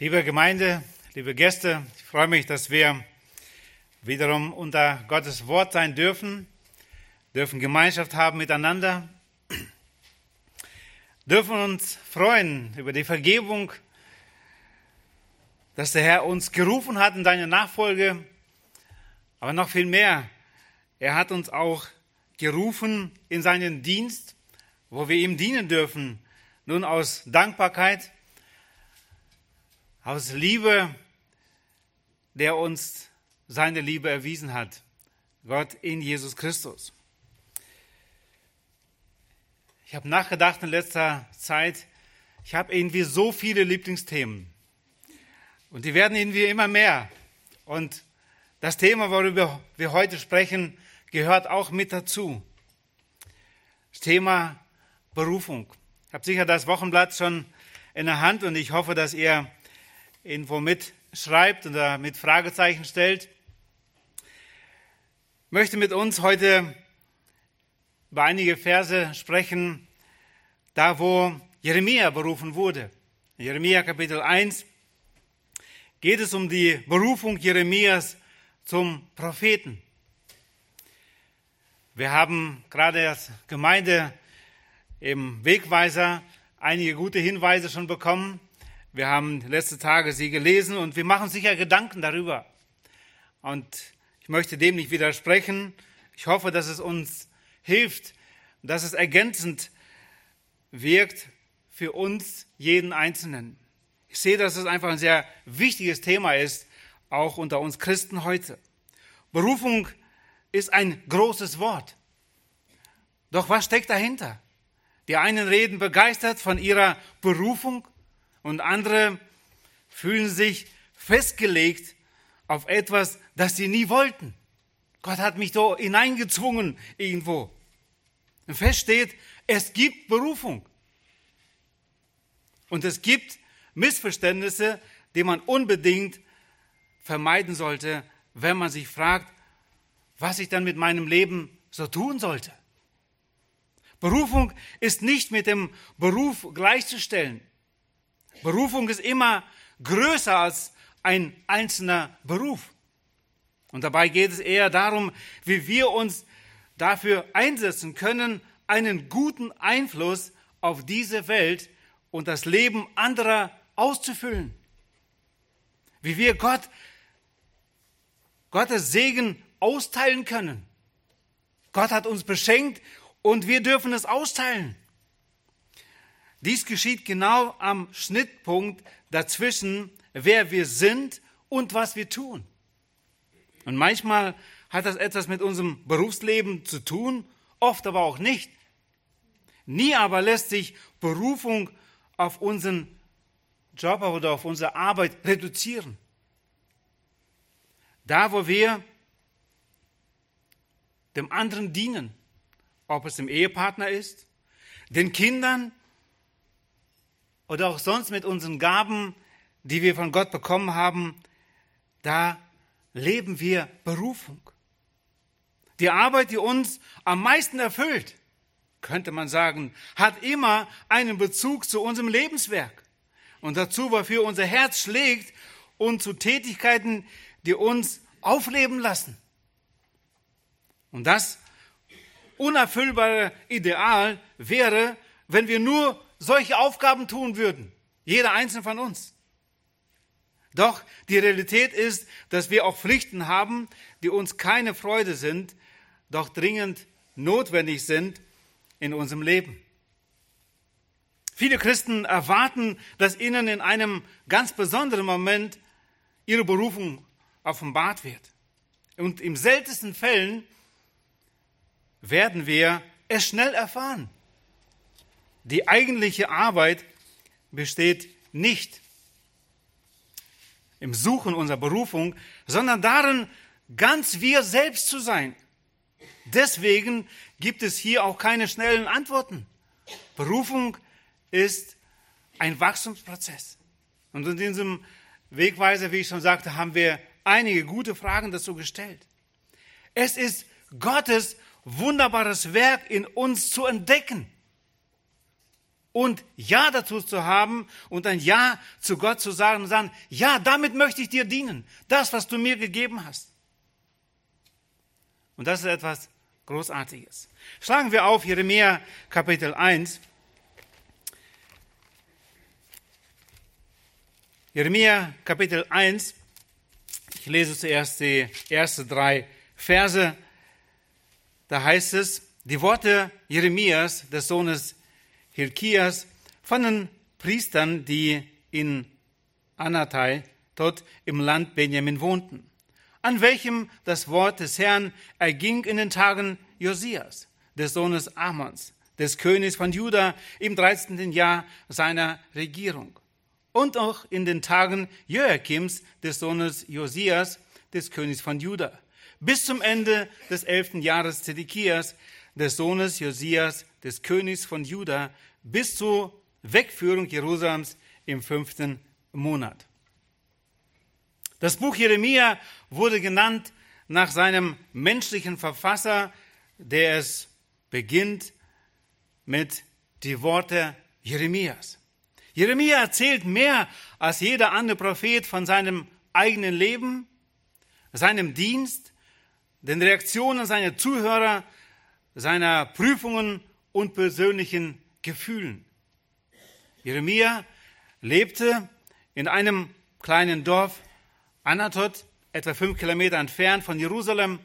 Liebe Gemeinde, liebe Gäste, ich freue mich, dass wir wiederum unter Gottes Wort sein dürfen, dürfen Gemeinschaft haben miteinander, dürfen uns freuen über die Vergebung, dass der Herr uns gerufen hat in seine Nachfolge, aber noch viel mehr, er hat uns auch gerufen in seinen Dienst, wo wir ihm dienen dürfen, nun aus Dankbarkeit, aus Liebe, der uns seine Liebe erwiesen hat. Gott in Jesus Christus. Ich habe nachgedacht in letzter Zeit, ich habe irgendwie so viele Lieblingsthemen. Und die werden irgendwie immer mehr. Und das Thema, worüber wir heute sprechen, gehört auch mit dazu. Das Thema Berufung. Ich habe sicher das Wochenblatt schon in der Hand und ich hoffe, dass ihr irgendwo mitschreibt oder mit Fragezeichen stellt. Ich möchte mit uns heute über einige Verse sprechen, da wo Jeremia berufen wurde. In Jeremia Kapitel 1 geht es um die Berufung Jeremias zum Propheten. Wir haben gerade als Gemeinde im Wegweiser einige gute Hinweise schon bekommen, wir haben letzte Tage sie gelesen und wir machen sicher Gedanken darüber. Und ich möchte dem nicht widersprechen. Ich hoffe, dass es uns hilft, dass es ergänzend wirkt für uns, jeden Einzelnen. Ich sehe, dass es einfach ein sehr wichtiges Thema ist, auch unter uns Christen heute. Berufung ist ein großes Wort. Doch was steckt dahinter? Die einen reden begeistert von ihrer Berufung und andere fühlen sich festgelegt auf etwas, das sie nie wollten. Gott hat mich da hineingezwungen irgendwo. Und fest steht, es gibt Berufung. Und es gibt Missverständnisse, die man unbedingt vermeiden sollte, wenn man sich fragt, was ich dann mit meinem Leben so tun sollte. Berufung ist nicht mit dem Beruf gleichzustellen. Berufung ist immer größer als ein einzelner Beruf. Und dabei geht es eher darum, wie wir uns dafür einsetzen können, einen guten Einfluss auf diese Welt und das Leben anderer auszufüllen. Wie wir Gott, Gottes Segen austeilen können. Gott hat uns beschenkt und wir dürfen es austeilen. Dies geschieht genau am Schnittpunkt dazwischen, wer wir sind und was wir tun. Und manchmal hat das etwas mit unserem Berufsleben zu tun, oft aber auch nicht. Nie aber lässt sich Berufung auf unseren Job oder auf unsere Arbeit reduzieren. Da, wo wir dem anderen dienen, ob es dem Ehepartner ist, den Kindern, oder auch sonst mit unseren Gaben, die wir von Gott bekommen haben, da leben wir Berufung. Die Arbeit, die uns am meisten erfüllt, könnte man sagen, hat immer einen Bezug zu unserem Lebenswerk und dazu, wofür unser Herz schlägt und zu Tätigkeiten, die uns aufleben lassen. Und das unerfüllbare Ideal wäre, wenn wir nur solche Aufgaben tun würden. Jeder einzelne von uns. Doch die Realität ist, dass wir auch Pflichten haben, die uns keine Freude sind, doch dringend notwendig sind in unserem Leben. Viele Christen erwarten, dass ihnen in einem ganz besonderen Moment ihre Berufung offenbart wird. Und im seltensten Fällen werden wir es schnell erfahren. Die eigentliche Arbeit besteht nicht im Suchen unserer Berufung, sondern darin, ganz wir selbst zu sein. Deswegen gibt es hier auch keine schnellen Antworten. Berufung ist ein Wachstumsprozess. Und in diesem Wegweiser, wie ich schon sagte, haben wir einige gute Fragen dazu gestellt. Es ist Gottes wunderbares Werk in uns zu entdecken und Ja dazu zu haben und ein Ja zu Gott zu sagen und sagen, ja, damit möchte ich dir dienen. Das, was du mir gegeben hast. Und das ist etwas Großartiges. Schlagen wir auf Jeremia Kapitel 1. Jeremia Kapitel 1. Ich lese zuerst die ersten drei Verse. Da heißt es, die Worte Jeremias, des Sohnes Hilkias, von den Priestern, die in Anatai, dort im Land Benjamin wohnten, an welchem das Wort des Herrn erging in den Tagen Josias, des Sohnes Amons, des Königs von Juda im 13. Jahr seiner Regierung und auch in den Tagen Joachims, des Sohnes Josias, des Königs von Juda, bis zum Ende des elften Jahres Zedekias, des Sohnes Josias, des Königs von Juda, bis zur Wegführung Jerusalems im fünften Monat. Das Buch Jeremia wurde genannt nach seinem menschlichen Verfasser, der es beginnt mit die Worte Jeremias. Jeremia erzählt mehr als jeder andere Prophet von seinem eigenen Leben, seinem Dienst, den Reaktionen seiner Zuhörer, seiner Prüfungen und persönlichen Gefühlen. Jeremia lebte in einem kleinen Dorf, Anatot, etwa fünf Kilometer entfernt von Jerusalem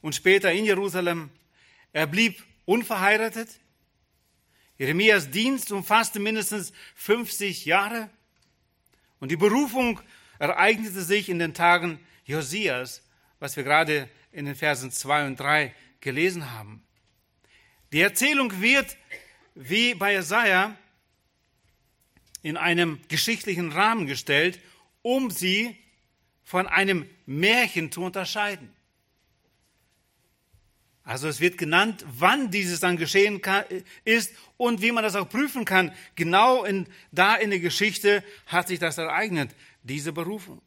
und später in Jerusalem. Er blieb unverheiratet, Jeremias Dienst umfasste mindestens 50 Jahre und die Berufung ereignete sich in den Tagen Josias, was wir gerade in den Versen 2 und 3 gelesen haben. Die Erzählung wird, wie bei Jesaja, in einem geschichtlichen Rahmen gestellt, um sie von einem Märchen zu unterscheiden. Also es wird genannt, wann dieses dann geschehen kann, ist und wie man das auch prüfen kann. Genau in, da in der Geschichte hat sich das ereignet, diese Berufung.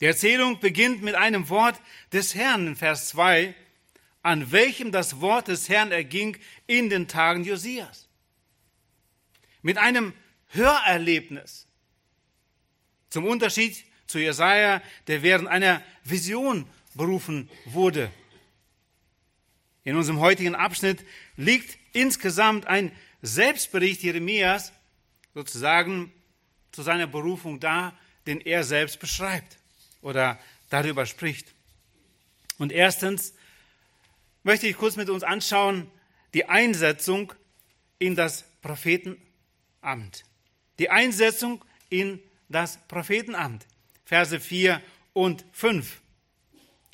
Die Erzählung beginnt mit einem Wort des Herrn in Vers 2, an welchem das Wort des Herrn erging in den Tagen Josias. Mit einem Hörerlebnis. Zum Unterschied zu Jesaja, der während einer Vision berufen wurde. In unserem heutigen Abschnitt liegt insgesamt ein Selbstbericht Jeremias sozusagen zu seiner Berufung da, den er selbst beschreibt oder darüber spricht. Und erstens möchte ich kurz mit uns anschauen die Einsetzung in das Prophetenamt. Die Einsetzung in das Prophetenamt. Verse 4 und 5.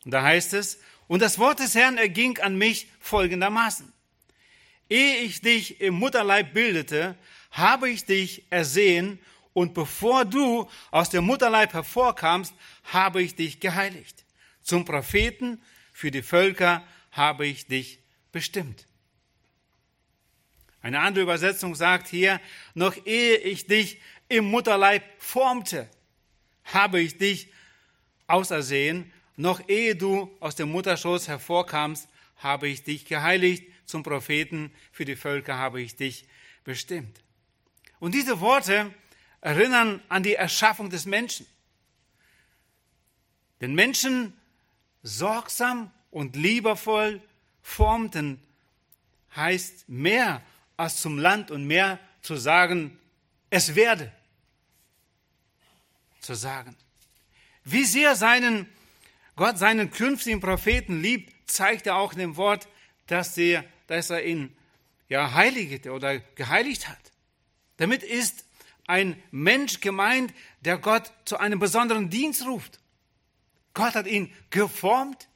Und da heißt es, und das Wort des Herrn erging an mich folgendermaßen. Ehe ich dich im Mutterleib bildete, habe ich dich ersehen, und bevor du aus dem Mutterleib hervorkamst, habe ich dich geheiligt. Zum Propheten für die Völker habe ich dich bestimmt. Eine andere Übersetzung sagt hier, noch ehe ich dich im Mutterleib formte, habe ich dich ausersehen, noch ehe du aus dem Mutterschoß hervorkamst, habe ich dich geheiligt, zum Propheten für die Völker habe ich dich bestimmt. Und diese Worte erinnern an die Erschaffung des Menschen. Den Menschen sorgsam und liebevoll formten, heißt mehr als zum Land und mehr zu sagen, es werde zu sagen. Wie sehr seinen Gott seinen künftigen Propheten liebt, zeigt er auch in dem Wort, dass er, dass er ihn ja, heiligte oder geheiligt hat. Damit ist ein Mensch gemeint, der Gott zu einem besonderen Dienst ruft. Gott hat ihn geformt.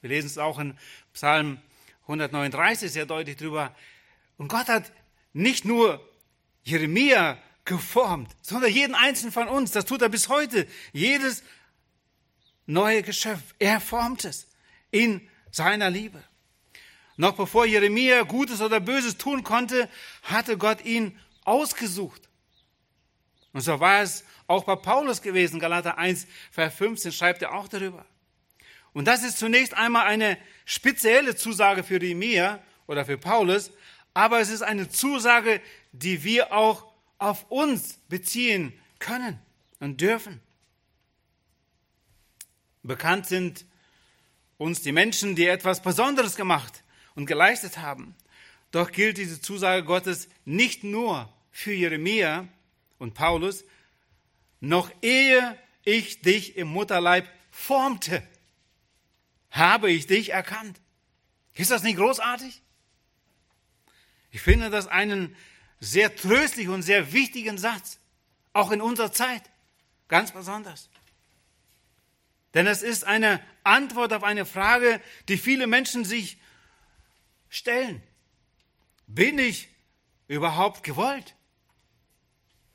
Wir lesen es auch in Psalm 139 sehr deutlich drüber. Und Gott hat nicht nur Jeremia geformt, sondern jeden einzelnen von uns. Das tut er bis heute. Jedes neue Geschöpf. Er formt es in seiner Liebe. Noch bevor Jeremia Gutes oder Böses tun konnte, hatte Gott ihn ausgesucht. Und so war es auch bei Paulus gewesen. Galater 1, Vers 15 schreibt er auch darüber. Und das ist zunächst einmal eine spezielle Zusage für Jeremia oder für Paulus, aber es ist eine Zusage, die wir auch auf uns beziehen können und dürfen. Bekannt sind uns die Menschen, die etwas Besonderes gemacht und geleistet haben. Doch gilt diese Zusage Gottes nicht nur für Jeremia und Paulus, noch ehe ich dich im Mutterleib formte, habe ich dich erkannt. Ist das nicht großartig? Ich finde das einen sehr tröstlichen und sehr wichtigen Satz, auch in unserer Zeit, ganz besonders. Denn es ist eine Antwort auf eine Frage, die viele Menschen sich stellen. Bin ich überhaupt gewollt?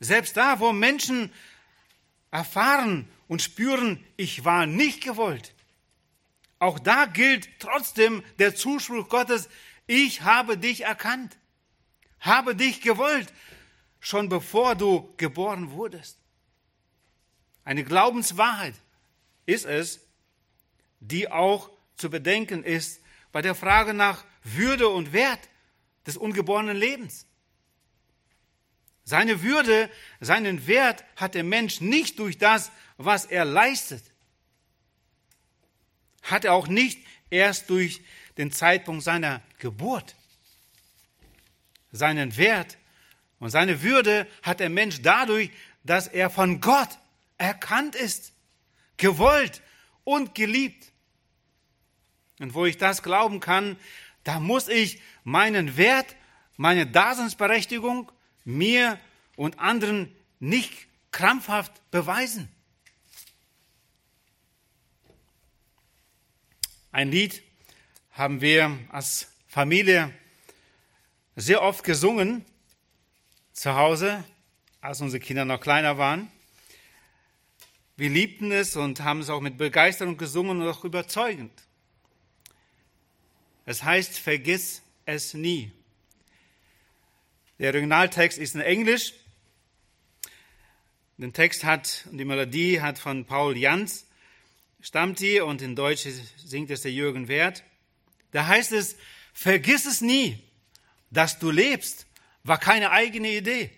Selbst da, wo Menschen erfahren und spüren, ich war nicht gewollt. Auch da gilt trotzdem der Zuspruch Gottes, ich habe dich erkannt, habe dich gewollt, schon bevor du geboren wurdest. Eine Glaubenswahrheit ist es, die auch zu bedenken ist bei der Frage nach Würde und Wert des ungeborenen Lebens. Seine Würde, seinen Wert hat der Mensch nicht durch das, was er leistet. Hat er auch nicht erst durch den Zeitpunkt seiner Geburt. Seinen Wert und seine Würde hat der Mensch dadurch, dass er von Gott erkannt ist, gewollt und geliebt. Und wo ich das glauben kann, da muss ich meinen Wert, meine Daseinsberechtigung mir und anderen nicht krampfhaft beweisen. Ein Lied haben wir als Familie sehr oft gesungen zu Hause, als unsere Kinder noch kleiner waren. Wir liebten es und haben es auch mit Begeisterung gesungen und auch überzeugend. Es heißt, vergiss es nie. Der Originaltext ist in Englisch. Den Text hat und die Melodie hat von Paul Jans stammt die und in Deutsch singt es der Jürgen Wert. Da heißt es, vergiss es nie, dass du lebst, war keine eigene Idee.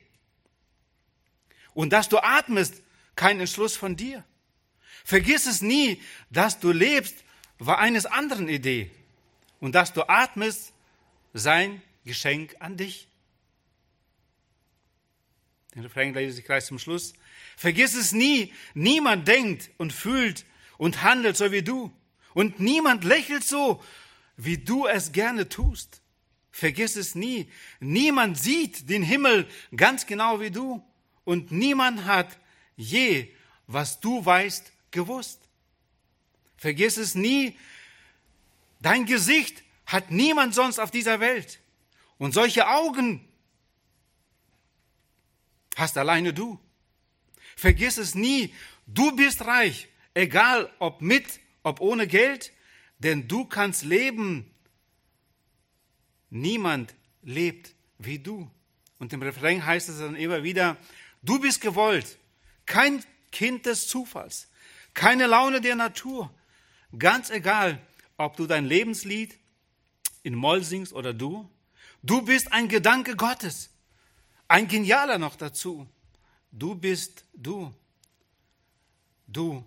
Und dass du atmest, kein Entschluss von dir. Vergiss es nie, dass du lebst, war eines anderen Idee. Und dass du atmest, sein Geschenk an dich. Den Refrain lese ich gleich zum Schluss. Vergiss es nie, niemand denkt und fühlt und handelt so wie du. Und niemand lächelt so, wie du es gerne tust. Vergiss es nie. Niemand sieht den Himmel ganz genau wie du. Und niemand hat je, was du weißt, gewusst. Vergiss es nie. Dein Gesicht hat niemand sonst auf dieser Welt. Und solche Augen hast alleine du. Vergiss es nie, du bist reich, egal ob mit, ob ohne Geld, denn du kannst leben. Niemand lebt wie du. Und im Refrain heißt es dann immer wieder, du bist gewollt, kein Kind des Zufalls, keine Laune der Natur. Ganz egal, ob du dein Lebenslied in Moll singst oder du, du bist ein Gedanke Gottes. Ein genialer noch dazu. Du bist du. Du.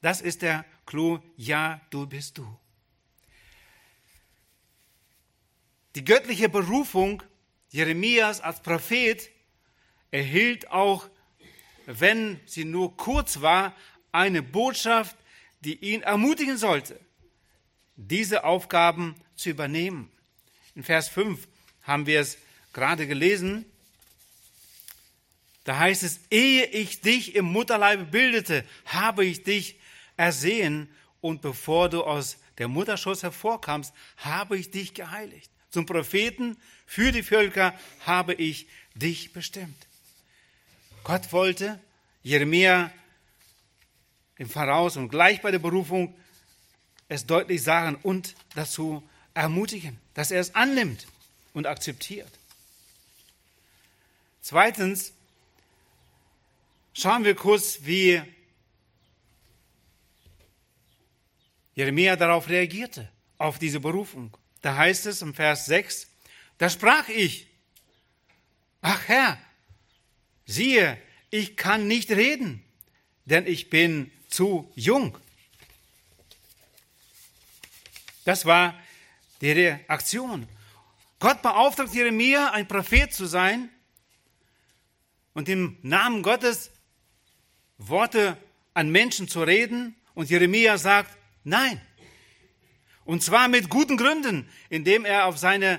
Das ist der Clou. Ja, du bist du. Die göttliche Berufung Jeremias als Prophet erhielt auch, wenn sie nur kurz war, eine Botschaft, die ihn ermutigen sollte, diese Aufgaben zu übernehmen. In Vers 5 haben wir es gerade gelesen. Da heißt es, ehe ich dich im Mutterleibe bildete, habe ich dich ersehen und bevor du aus der Mutterschoß hervorkamst, habe ich dich geheiligt. Zum Propheten für die Völker habe ich dich bestimmt. Gott wollte Jeremia im Voraus und gleich bei der Berufung es deutlich sagen und dazu ermutigen, dass er es annimmt und akzeptiert. Zweitens schauen wir kurz, wie Jeremia darauf reagierte, auf diese Berufung. Da heißt es im Vers 6, da sprach ich, ach Herr, siehe, ich kann nicht reden, denn ich bin zu jung. Das war die Reaktion. Gott beauftragt Jeremia, ein Prophet zu sein und im Namen Gottes Worte an Menschen zu reden. Und Jeremia sagt, nein. Und zwar mit guten Gründen, indem er auf seine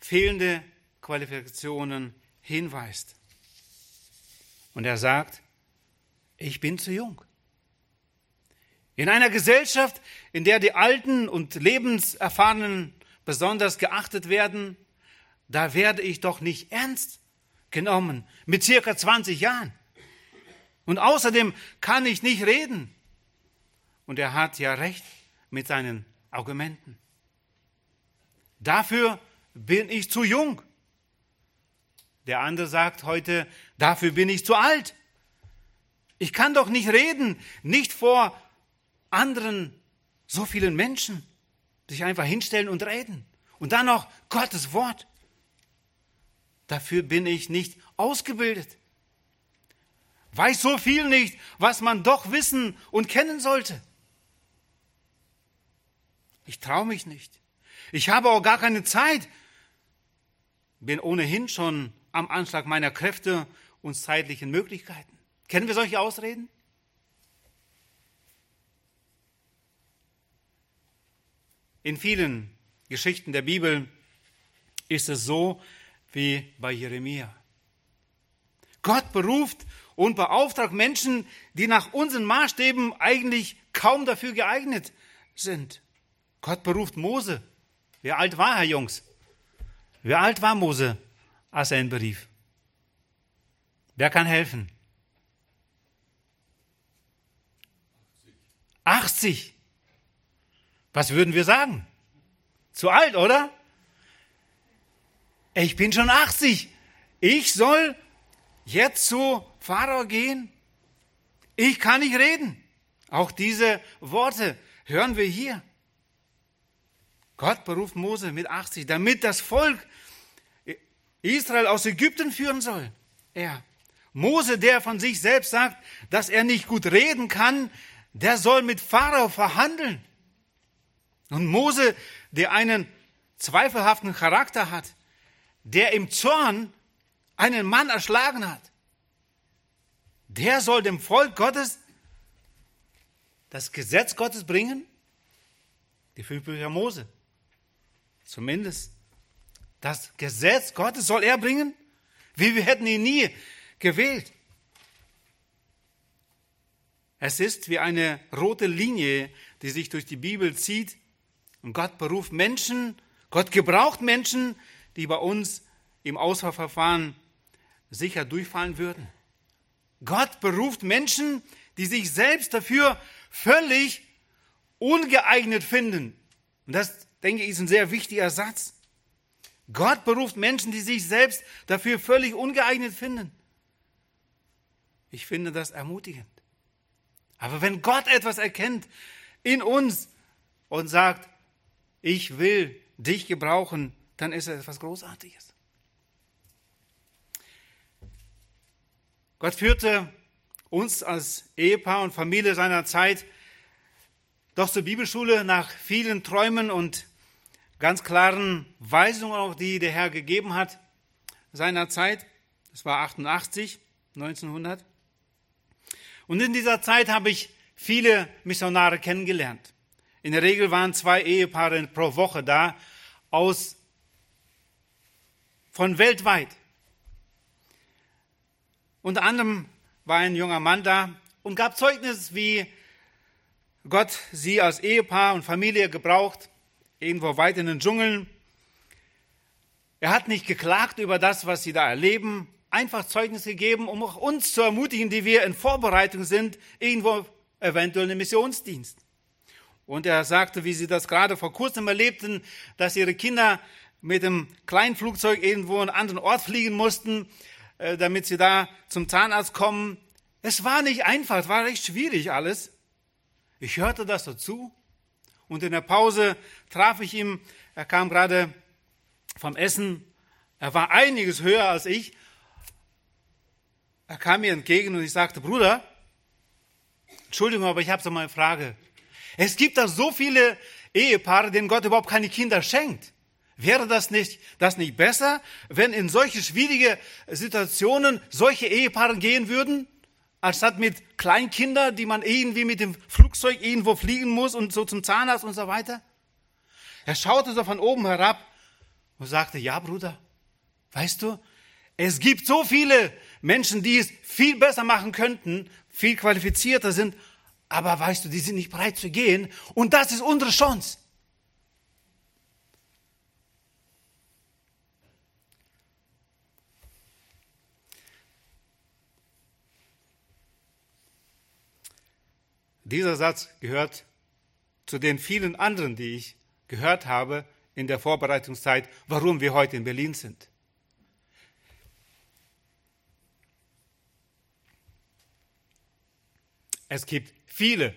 fehlende Qualifikationen hinweist. Und er sagt, ich bin zu jung. In einer Gesellschaft, in der die Alten und Lebenserfahrenen besonders geachtet werden, da werde ich doch nicht ernst genommen mit circa 20 Jahren. Und außerdem kann ich nicht reden. Und er hat ja recht mit seinen Argumenten. Dafür bin ich zu jung. Der andere sagt heute, dafür bin ich zu alt. Ich kann doch nicht reden, nicht vor anderen so vielen Menschen sich einfach hinstellen und reden. Und dann noch Gottes Wort. Dafür bin ich nicht ausgebildet. Weiß so viel nicht, was man doch wissen und kennen sollte. Ich traue mich nicht. Ich habe auch gar keine Zeit. Bin ohnehin schon am Anschlag meiner Kräfte und zeitlichen Möglichkeiten. Kennen wir solche Ausreden? In vielen Geschichten der Bibel ist es so wie bei Jeremia. Gott beruft und beauftragt Menschen, die nach unseren Maßstäben eigentlich kaum dafür geeignet sind. Gott beruft Mose. Wie alt war er, Jungs? Wie alt war Mose, als er ihn berief? Wer kann helfen? 80. Was würden wir sagen? Zu alt, oder? Ich bin schon 80. Ich soll jetzt zu Pharao gehen? Ich kann nicht reden. Auch diese Worte hören wir hier. Gott beruft Mose mit 80, damit das Volk Israel aus Ägypten führen soll. Er. Mose, der von sich selbst sagt, dass er nicht gut reden kann, der soll mit Pharao verhandeln. Und Mose, der einen zweifelhaften Charakter hat, der im Zorn einen Mann erschlagen hat, der soll dem Volk Gottes das Gesetz Gottes bringen? Die fünf Bücher Mose. Zumindest. Das Gesetz Gottes soll er bringen? Wie wir hätten ihn nie gewählt. Es ist wie eine rote Linie, die sich durch die Bibel zieht, und Gott beruft Menschen, Gott gebraucht Menschen, die bei uns im Auswahlverfahren sicher durchfallen würden. Gott beruft Menschen, die sich selbst dafür völlig ungeeignet finden. Und das, denke ich, ist ein sehr wichtiger Satz. Gott beruft Menschen, die sich selbst dafür völlig ungeeignet finden. Ich finde das ermutigend. Aber wenn Gott etwas erkennt in uns und sagt, ich will dich gebrauchen, dann ist es etwas Großartiges. Gott führte uns als Ehepaar und Familie seiner Zeit doch zur Bibelschule nach vielen Träumen und ganz klaren Weisungen, auch die der Herr gegeben hat seiner Zeit. Das war 88, 1900. Und in dieser Zeit habe ich viele Missionare kennengelernt. In der Regel waren zwei Ehepaare pro Woche da, aus, von weltweit. Unter anderem war ein junger Mann da und gab Zeugnis, wie Gott sie als Ehepaar und Familie gebraucht, irgendwo weit in den Dschungeln. Er hat nicht geklagt über das, was sie da erleben, einfach Zeugnis gegeben, um auch uns zu ermutigen, die wir in Vorbereitung sind, irgendwo eventuell einen Missionsdienst. Und er sagte, wie sie das gerade vor kurzem erlebten, dass ihre Kinder mit dem kleinen Flugzeug irgendwo an einen anderen Ort fliegen mussten, äh, damit sie da zum Zahnarzt kommen. Es war nicht einfach, es war recht schwierig alles. Ich hörte das dazu und in der Pause traf ich ihn. Er kam gerade vom Essen. Er war einiges höher als ich. Er kam mir entgegen und ich sagte, Bruder, Entschuldigung, aber ich habe so mal eine Frage. Es gibt da so viele Ehepaare, denen Gott überhaupt keine Kinder schenkt. Wäre das nicht, das nicht besser, wenn in solche schwierige Situationen solche Ehepaare gehen würden, anstatt mit Kleinkindern, die man irgendwie mit dem Flugzeug irgendwo fliegen muss und so zum Zahnarzt und so weiter? Er schaute so von oben herab und sagte, ja, Bruder, weißt du, es gibt so viele Menschen, die es viel besser machen könnten, viel qualifizierter sind, aber weißt du, die sind nicht bereit zu gehen und das ist unsere Chance. Dieser Satz gehört zu den vielen anderen, die ich gehört habe in der Vorbereitungszeit, warum wir heute in Berlin sind. Es gibt viele,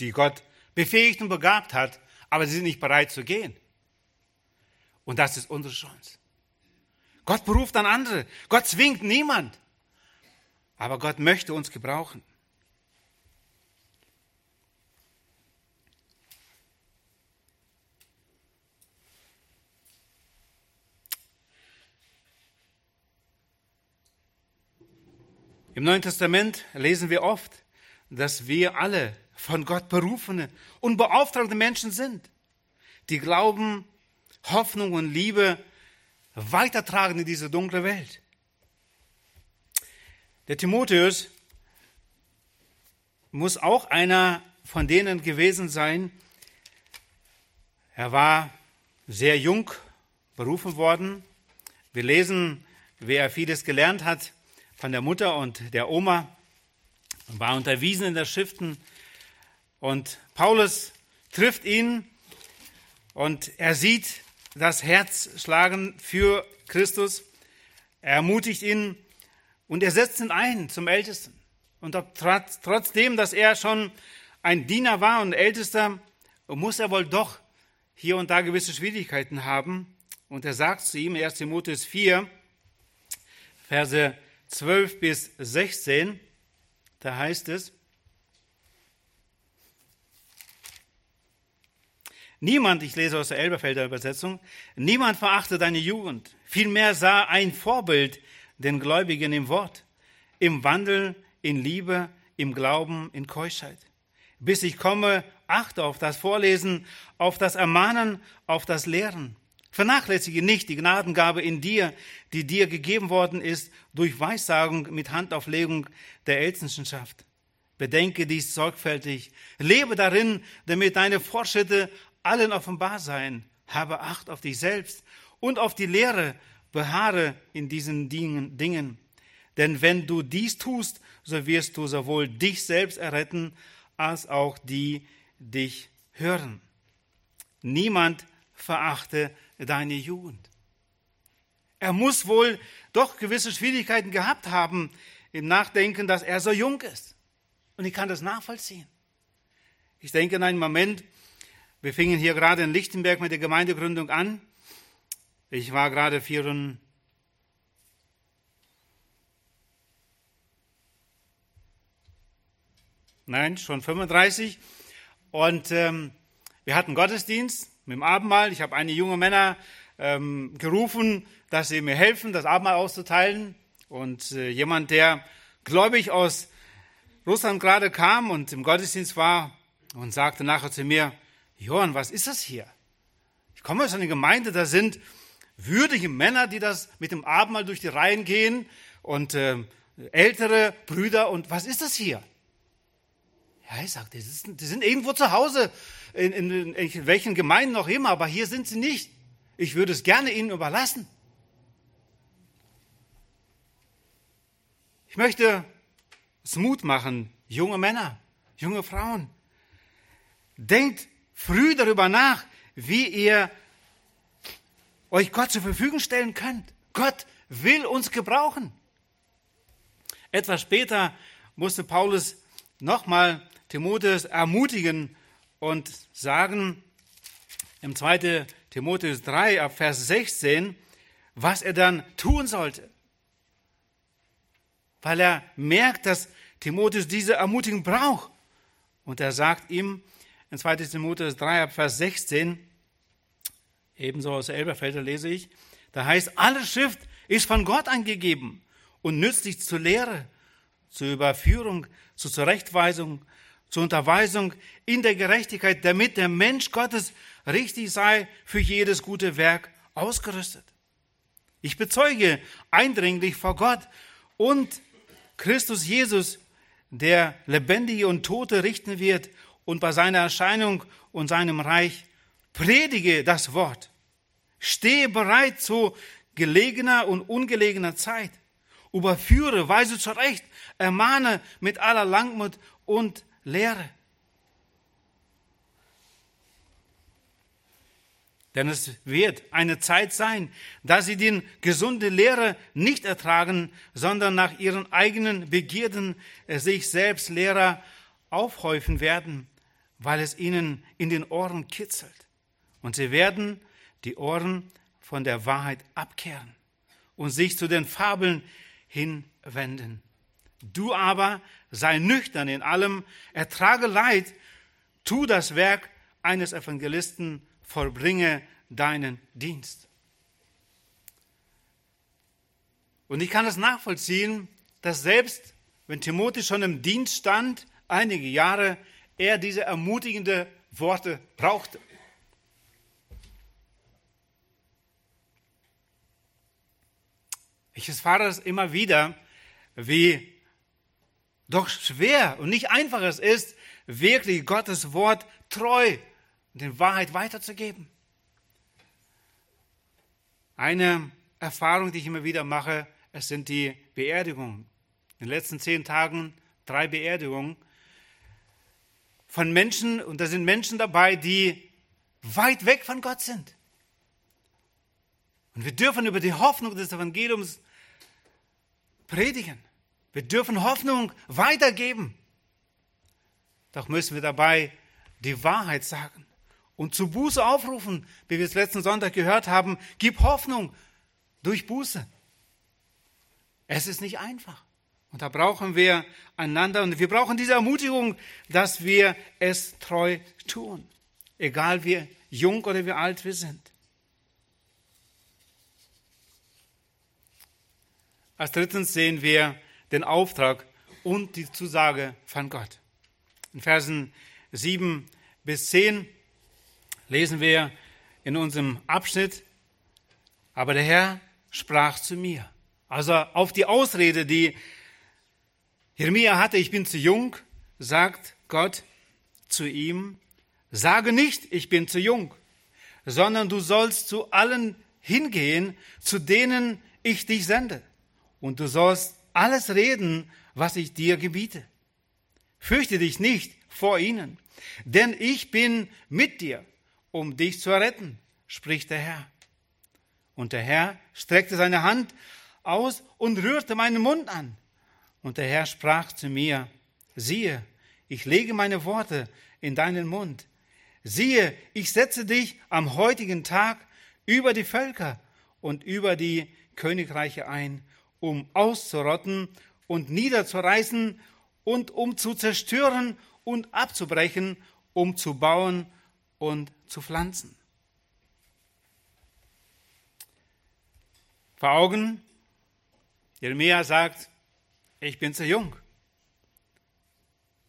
die Gott befähigt und begabt hat, aber sie sind nicht bereit zu gehen. Und das ist unsere Chance. Gott beruft dann andere. Gott zwingt niemand. Aber Gott möchte uns gebrauchen. Im Neuen Testament lesen wir oft, dass wir alle von Gott berufene und beauftragte Menschen sind, die Glauben, Hoffnung und Liebe weitertragen in diese dunkle Welt. Der Timotheus muss auch einer von denen gewesen sein. Er war sehr jung berufen worden. Wir lesen, wie er vieles gelernt hat von der Mutter und der Oma, war unterwiesen in der Schriften und Paulus trifft ihn und er sieht das Herz schlagen für Christus. Er ermutigt ihn und er setzt ihn ein zum Ältesten. Und trotzdem, dass er schon ein Diener war und Ältester, muss er wohl doch hier und da gewisse Schwierigkeiten haben. Und er sagt zu ihm, 1 Timotheus 4, Verse 12 bis 16, da heißt es, Niemand, ich lese aus der Elberfelder Übersetzung, niemand verachte deine Jugend. Vielmehr sah ein Vorbild den Gläubigen im Wort, im Wandel, in Liebe, im Glauben, in Keuschheit. Bis ich komme, achte auf das Vorlesen, auf das Ermahnen, auf das Lehren. Vernachlässige nicht die Gnadengabe in dir, die dir gegeben worden ist durch Weissagung mit Handauflegung der Ältestenschaft. Bedenke dies sorgfältig, lebe darin, damit deine Fortschritte allen offenbar seien. Habe Acht auf dich selbst und auf die Lehre, beharre in diesen Dingen. Denn wenn du dies tust, so wirst du sowohl dich selbst erretten, als auch die dich hören. Niemand verachte deine Jugend. Er muss wohl doch gewisse Schwierigkeiten gehabt haben im Nachdenken, dass er so jung ist. Und ich kann das nachvollziehen. Ich denke in einem Moment, wir fingen hier gerade in Lichtenberg mit der Gemeindegründung an. Ich war gerade 34, nein, schon 35. Und ähm, wir hatten Gottesdienst mit dem Abendmahl. Ich habe einige junge Männer ähm, gerufen, dass sie mir helfen, das Abendmahl auszuteilen. Und äh, jemand, der gläubig aus Russland gerade kam und im Gottesdienst war und sagte nachher zu mir, Johann, was ist das hier? Ich komme aus einer Gemeinde, da sind würdige Männer, die das mit dem Abendmahl durch die Reihen gehen und äh, ältere Brüder und was ist das hier? Ja, ich sagte, die sind irgendwo zu Hause in, in, in welchen Gemeinden noch immer, aber hier sind sie nicht. Ich würde es gerne ihnen überlassen. Ich möchte es Mut machen, junge Männer, junge Frauen. Denkt früh darüber nach, wie ihr euch Gott zur Verfügung stellen könnt. Gott will uns gebrauchen. Etwas später musste Paulus nochmal Timotheus ermutigen und sagen im 2. Timotheus 3 ab Vers 16, was er dann tun sollte. Weil er merkt, dass Timotheus diese Ermutigung braucht. Und er sagt ihm in 2. Timotheus 3 ab Vers 16, ebenso aus Elberfelder lese ich, da heißt, alle Schrift ist von Gott angegeben und nützlich zur Lehre, zur Überführung, zur Zurechtweisung, zur Unterweisung in der Gerechtigkeit, damit der Mensch Gottes richtig sei, für jedes gute Werk ausgerüstet. Ich bezeuge eindringlich vor Gott und Christus Jesus, der Lebendige und Tote richten wird und bei seiner Erscheinung und seinem Reich predige das Wort. Stehe bereit zu gelegener und ungelegener Zeit. Überführe, weise zurecht, ermahne mit aller Langmut und Lehre. Denn es wird eine Zeit sein, da sie den gesunde Lehre nicht ertragen, sondern nach ihren eigenen Begierden sich selbst Lehrer aufhäufen werden, weil es ihnen in den Ohren kitzelt. Und sie werden die Ohren von der Wahrheit abkehren und sich zu den Fabeln hinwenden. Du aber sei nüchtern in allem, ertrage Leid, tu das Werk eines Evangelisten, vollbringe deinen Dienst. Und ich kann es nachvollziehen, dass selbst wenn Timotheus schon im Dienst stand, einige Jahre, er diese ermutigende Worte brauchte. Ich erfahre es immer wieder, wie doch schwer und nicht einfach es ist, wirklich Gottes Wort treu und in Wahrheit weiterzugeben. Eine Erfahrung, die ich immer wieder mache, es sind die Beerdigungen. In den letzten zehn Tagen drei Beerdigungen von Menschen, und da sind Menschen dabei, die weit weg von Gott sind. Und wir dürfen über die Hoffnung des Evangeliums predigen. Wir dürfen Hoffnung weitergeben. Doch müssen wir dabei die Wahrheit sagen und zu Buße aufrufen, wie wir es letzten Sonntag gehört haben. Gib Hoffnung durch Buße. Es ist nicht einfach. Und da brauchen wir einander und wir brauchen diese Ermutigung, dass wir es treu tun. Egal wie jung oder wie alt wir sind. Als drittens sehen wir den Auftrag und die Zusage von Gott. In Versen 7 bis 10 lesen wir in unserem Abschnitt, aber der Herr sprach zu mir. Also auf die Ausrede, die Jeremia hatte, ich bin zu jung, sagt Gott zu ihm, sage nicht, ich bin zu jung, sondern du sollst zu allen hingehen, zu denen ich dich sende und du sollst alles reden, was ich dir gebiete. Fürchte dich nicht vor ihnen, denn ich bin mit dir, um dich zu retten, spricht der Herr. Und der Herr streckte seine Hand aus und rührte meinen Mund an. Und der Herr sprach zu mir, siehe, ich lege meine Worte in deinen Mund. Siehe, ich setze dich am heutigen Tag über die Völker und über die Königreiche ein um auszurotten und niederzureißen und um zu zerstören und abzubrechen, um zu bauen und zu pflanzen. Vor Augen, Jeremia sagt, ich bin zu jung.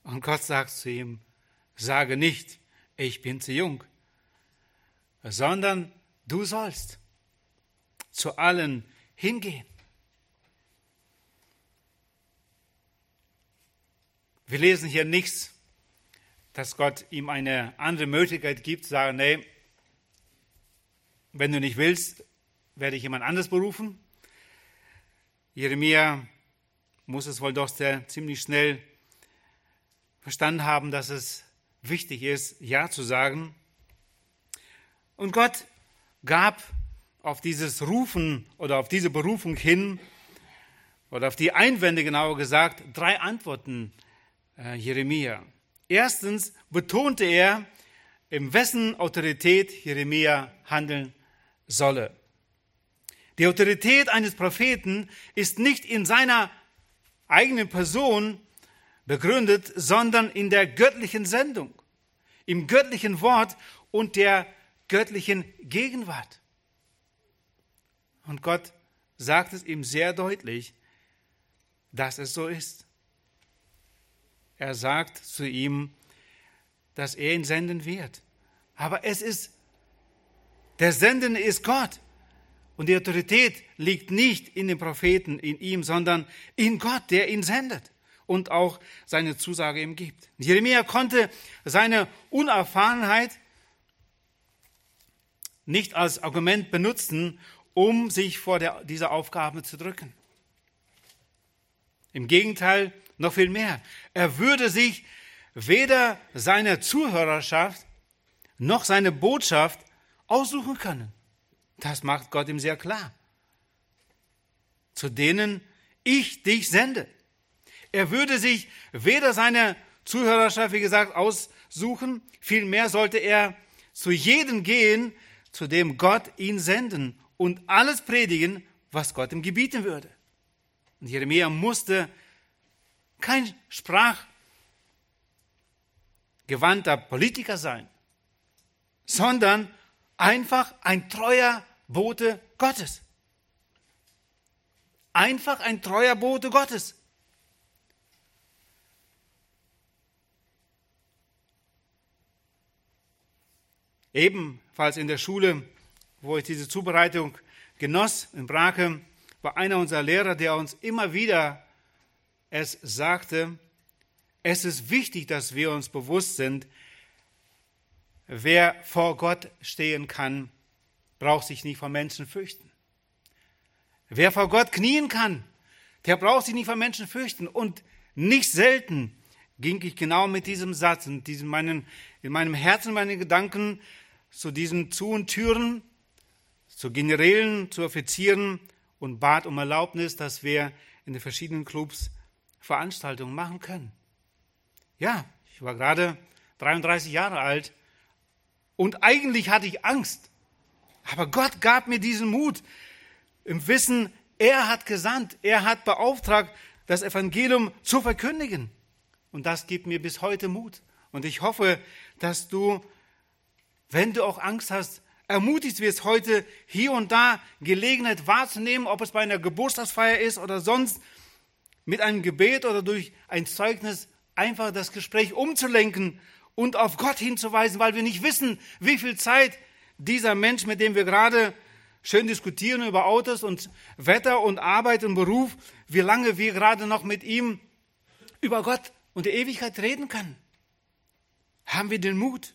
Und Gott sagt zu ihm, sage nicht, ich bin zu jung, sondern du sollst zu allen hingehen. Wir lesen hier nichts, dass Gott ihm eine andere Möglichkeit gibt, zu sagen, nee, wenn du nicht willst, werde ich jemand anderes berufen. Jeremia muss es wohl doch sehr ziemlich schnell verstanden haben, dass es wichtig ist, Ja zu sagen. Und Gott gab auf dieses Rufen oder auf diese Berufung hin, oder auf die Einwände genauer gesagt, drei Antworten äh, Jeremia. Erstens betonte er, in wessen Autorität Jeremia handeln solle. Die Autorität eines Propheten ist nicht in seiner eigenen Person begründet, sondern in der göttlichen Sendung, im göttlichen Wort und der göttlichen Gegenwart. Und Gott sagt es ihm sehr deutlich, dass es so ist. Er sagt zu ihm, dass er ihn senden wird. Aber es ist, der Sendende ist Gott. Und die Autorität liegt nicht in den Propheten, in ihm, sondern in Gott, der ihn sendet und auch seine Zusage ihm gibt. Jeremia konnte seine Unerfahrenheit nicht als Argument benutzen, um sich vor der, dieser Aufgabe zu drücken. Im Gegenteil, noch viel mehr. Er würde sich weder seine Zuhörerschaft noch seine Botschaft aussuchen können. Das macht Gott ihm sehr klar. Zu denen ich dich sende. Er würde sich weder seine Zuhörerschaft, wie gesagt, aussuchen, vielmehr sollte er zu jedem gehen, zu dem Gott ihn senden und alles predigen, was Gott ihm gebieten würde. Und Jeremia musste kein sprachgewandter Politiker sein, sondern einfach ein treuer Bote Gottes. Einfach ein treuer Bote Gottes. Ebenfalls in der Schule, wo ich diese Zubereitung genoss, in Brake, war einer unserer Lehrer, der uns immer wieder es sagte, es ist wichtig, dass wir uns bewusst sind, wer vor Gott stehen kann, braucht sich nicht vor Menschen fürchten. Wer vor Gott knien kann, der braucht sich nicht vor Menschen fürchten. Und nicht selten ging ich genau mit diesem Satz in, diesem meinen, in meinem Herzen, meine Gedanken zu diesen Zu- und Türen, zu Generälen, zu Offizieren und bat um Erlaubnis, dass wir in den verschiedenen Clubs Veranstaltungen machen können. Ja, ich war gerade 33 Jahre alt und eigentlich hatte ich Angst. Aber Gott gab mir diesen Mut im Wissen, er hat gesandt, er hat beauftragt, das Evangelium zu verkündigen. Und das gibt mir bis heute Mut. Und ich hoffe, dass du, wenn du auch Angst hast, ermutigt wirst, heute hier und da Gelegenheit wahrzunehmen, ob es bei einer Geburtstagsfeier ist oder sonst, mit einem Gebet oder durch ein Zeugnis einfach das Gespräch umzulenken und auf Gott hinzuweisen, weil wir nicht wissen, wie viel Zeit dieser Mensch, mit dem wir gerade schön diskutieren über Autos und Wetter und Arbeit und Beruf, wie lange wir gerade noch mit ihm über Gott und die Ewigkeit reden können. Haben wir den Mut,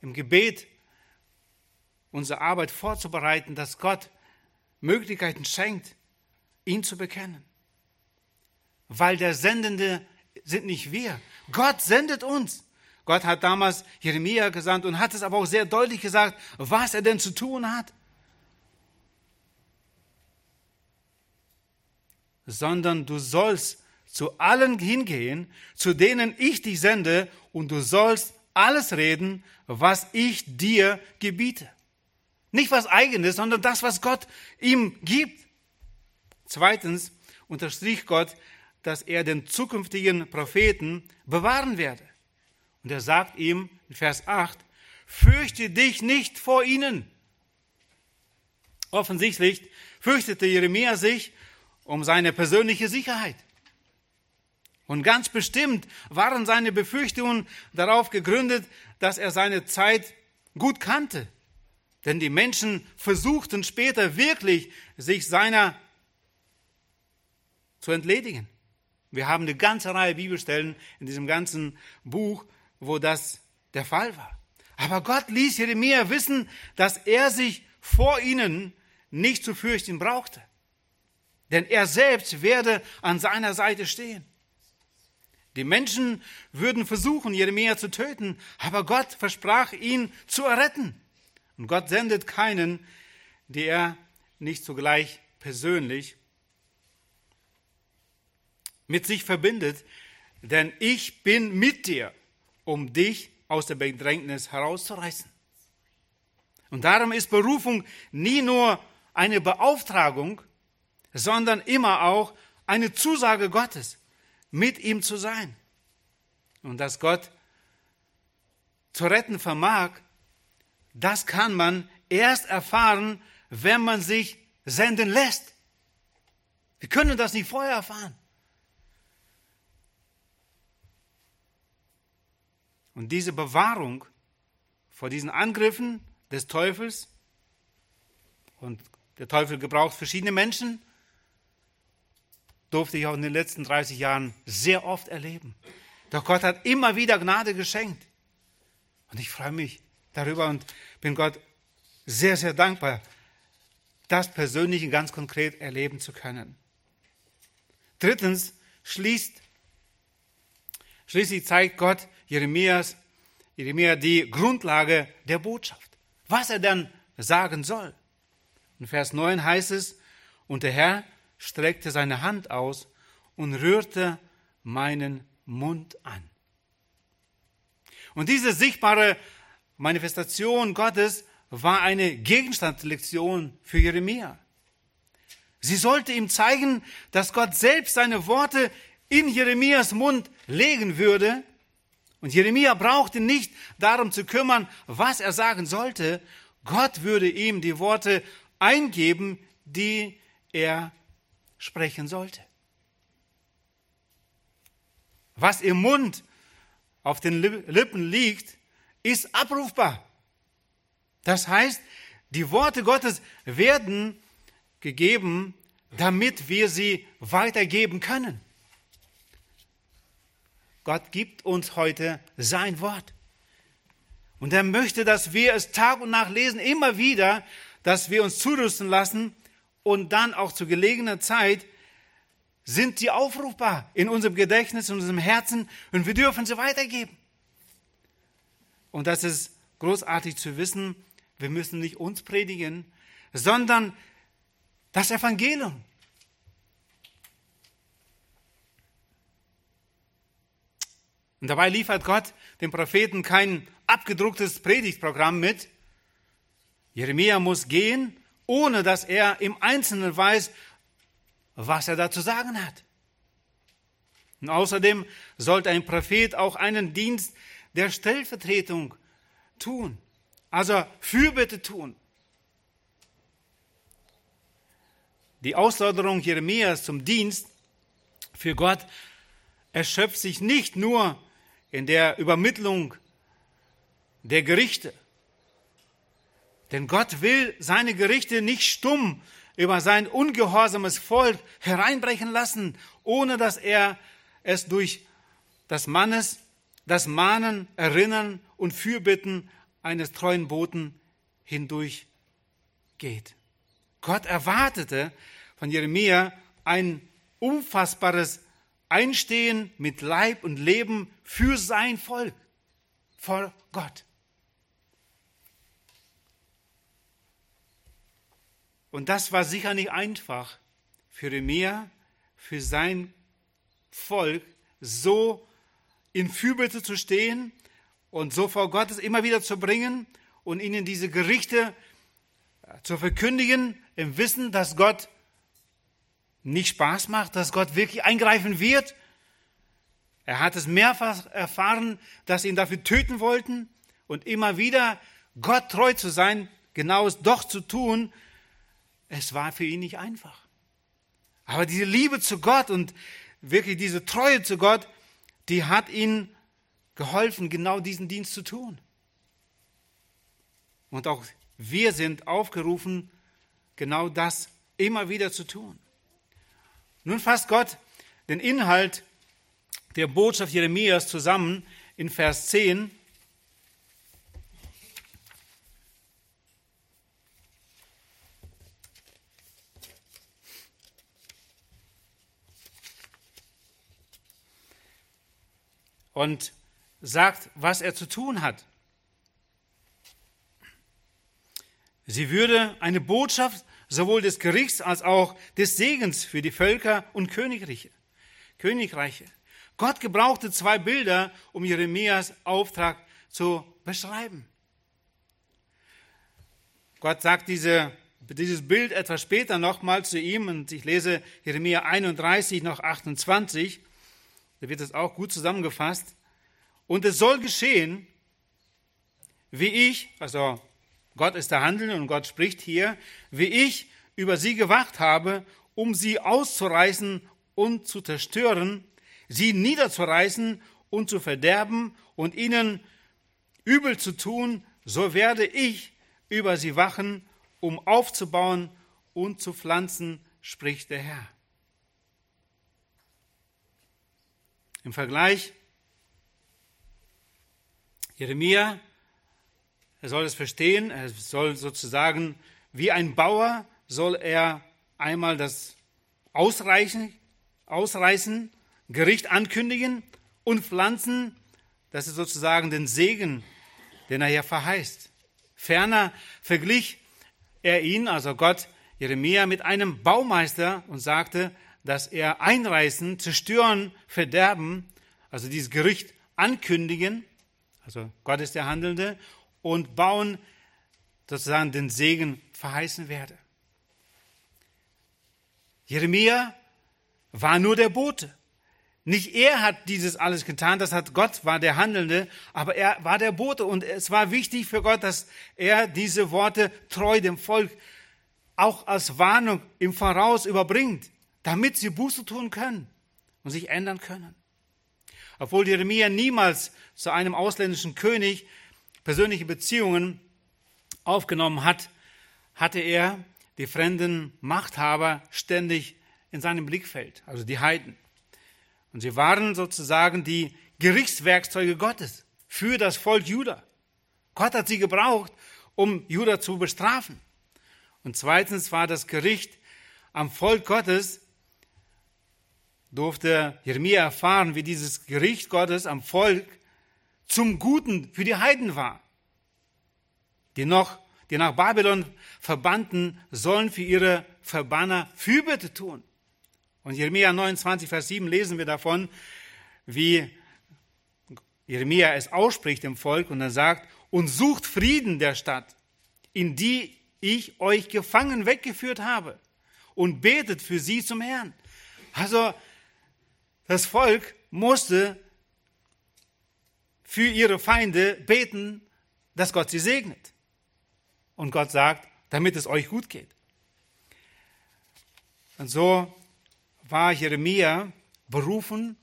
im Gebet unsere Arbeit vorzubereiten, dass Gott Möglichkeiten schenkt, ihn zu bekennen. Weil der Sendende sind nicht wir. Gott sendet uns. Gott hat damals Jeremia gesandt und hat es aber auch sehr deutlich gesagt, was er denn zu tun hat. Sondern du sollst zu allen hingehen, zu denen ich dich sende, und du sollst alles reden, was ich dir gebiete. Nicht was eigenes, sondern das, was Gott ihm gibt. Zweitens unterstrich Gott, dass er den zukünftigen Propheten bewahren werde. Und er sagt ihm in Vers 8, fürchte dich nicht vor ihnen. Offensichtlich fürchtete Jeremia sich um seine persönliche Sicherheit. Und ganz bestimmt waren seine Befürchtungen darauf gegründet, dass er seine Zeit gut kannte. Denn die Menschen versuchten später wirklich, sich seiner zu entledigen. Wir haben eine ganze Reihe Bibelstellen in diesem ganzen Buch, wo das der Fall war. Aber Gott ließ Jeremia wissen, dass er sich vor ihnen nicht zu fürchten brauchte. Denn er selbst werde an seiner Seite stehen. Die Menschen würden versuchen, Jeremia zu töten, aber Gott versprach, ihn zu erretten. Und Gott sendet keinen, der nicht sogleich persönlich mit sich verbindet, denn ich bin mit dir, um dich aus der Bedrängnis herauszureißen. Und darum ist Berufung nie nur eine Beauftragung, sondern immer auch eine Zusage Gottes, mit ihm zu sein. Und dass Gott zu retten vermag, das kann man erst erfahren, wenn man sich senden lässt. Wir können das nicht vorher erfahren. Und diese Bewahrung vor diesen Angriffen des Teufels, und der Teufel gebraucht verschiedene Menschen, durfte ich auch in den letzten 30 Jahren sehr oft erleben. Doch Gott hat immer wieder Gnade geschenkt. Und ich freue mich darüber und bin Gott sehr, sehr dankbar, das persönlich und ganz konkret erleben zu können. Drittens schließt, schließlich zeigt Gott Jeremias, Jeremia die Grundlage der Botschaft, was er dann sagen soll. In Vers 9 heißt es, und der Herr streckte seine Hand aus und rührte meinen Mund an. Und diese sichtbare Manifestation Gottes war eine Gegenstandslektion für Jeremia. Sie sollte ihm zeigen, dass Gott selbst seine Worte in Jeremias Mund legen würde. Und Jeremia brauchte nicht darum zu kümmern, was er sagen sollte. Gott würde ihm die Worte eingeben, die er sprechen sollte. Was im Mund auf den Lippen liegt, ist abrufbar. Das heißt, die Worte Gottes werden gegeben, damit wir sie weitergeben können. Gott gibt uns heute sein Wort. Und er möchte, dass wir es Tag und Nacht lesen, immer wieder, dass wir uns zurüsten lassen und dann auch zu gelegener Zeit sind sie aufrufbar in unserem Gedächtnis, in unserem Herzen und wir dürfen sie weitergeben. Und das ist großartig zu wissen, wir müssen nicht uns predigen, sondern das Evangelium. Und dabei liefert Gott dem Propheten kein abgedrucktes Predigtprogramm mit. Jeremia muss gehen, ohne dass er im Einzelnen weiß, was er da zu sagen hat. Und außerdem sollte ein Prophet auch einen Dienst der Stellvertretung tun, also Fürbitte tun. Die Ausforderung Jeremias zum Dienst für Gott erschöpft sich nicht nur in der Übermittlung der Gerichte. Denn Gott will seine Gerichte nicht stumm über sein ungehorsames Volk hereinbrechen lassen, ohne dass er es durch das Mannes, das Mahnen, Erinnern und Fürbitten eines treuen Boten hindurch geht. Gott erwartete von Jeremia ein umfassbares Einstehen mit Leib und Leben für sein Volk vor Gott. Und das war sicher nicht einfach für Jeremia, für sein Volk, so in Fürbitte zu stehen und so vor Gottes immer wieder zu bringen und ihnen diese Gerichte zu verkündigen, im Wissen, dass Gott nicht Spaß macht, dass Gott wirklich eingreifen wird. Er hat es mehrfach erfahren, dass sie ihn dafür töten wollten und immer wieder Gott treu zu sein, genaues doch zu tun, es war für ihn nicht einfach. Aber diese Liebe zu Gott und wirklich diese Treue zu Gott, die hat ihn geholfen, genau diesen Dienst zu tun. Und auch wir sind aufgerufen, genau das immer wieder zu tun. Nun fasst Gott den Inhalt der Botschaft Jeremias zusammen in Vers 10. Und sagt, was er zu tun hat. Sie würde eine Botschaft sowohl des Gerichts als auch des Segens für die Völker und Königreiche. Königreiche. Gott gebrauchte zwei Bilder, um Jeremias Auftrag zu beschreiben. Gott sagt diese, dieses Bild etwas später nochmal zu ihm und ich lese Jeremia 31 noch 28. Da wird es auch gut zusammengefasst. Und es soll geschehen, wie ich, also Gott ist der Handelnde und Gott spricht hier, wie ich über sie gewacht habe, um sie auszureißen und zu zerstören, sie niederzureißen und zu verderben und ihnen übel zu tun, so werde ich über sie wachen, um aufzubauen und zu pflanzen, spricht der Herr. Im Vergleich, Jeremia, er soll es verstehen, er soll sozusagen wie ein Bauer, soll er einmal das Ausreichen, Ausreißen, Gericht ankündigen und pflanzen, das ist sozusagen den Segen, den er hier verheißt. Ferner verglich er ihn, also Gott, Jeremia, mit einem Baumeister und sagte, dass er einreißen, zerstören, verderben, also dieses Gericht ankündigen, also Gott ist der Handelnde, und bauen, sozusagen den Segen verheißen werde. Jeremia war nur der Bote. Nicht er hat dieses alles getan, das hat Gott, war der Handelnde, aber er war der Bote und es war wichtig für Gott, dass er diese Worte treu dem Volk auch als Warnung im Voraus überbringt, damit sie Buße tun können und sich ändern können. Obwohl Jeremia niemals zu einem ausländischen König persönliche Beziehungen aufgenommen hat, hatte er die fremden Machthaber ständig in seinem Blickfeld, also die Heiden. Und sie waren sozusagen die Gerichtswerkzeuge Gottes für das Volk Juda. Gott hat sie gebraucht, um Juda zu bestrafen. Und zweitens war das Gericht am Volk Gottes, durfte Jeremia erfahren, wie dieses Gericht Gottes am Volk zum Guten für die Heiden war. Die noch, die nach Babylon verbannten, sollen für ihre Verbanner Fürbitte tun. Und Jeremia 29, Vers 7 lesen wir davon, wie Jeremia es ausspricht dem Volk und er sagt, und sucht Frieden der Stadt, in die ich euch gefangen weggeführt habe und betet für sie zum Herrn. Also das Volk musste für ihre Feinde beten, dass Gott sie segnet. Und Gott sagt, damit es euch gut geht. Und so war Jeremia berufen,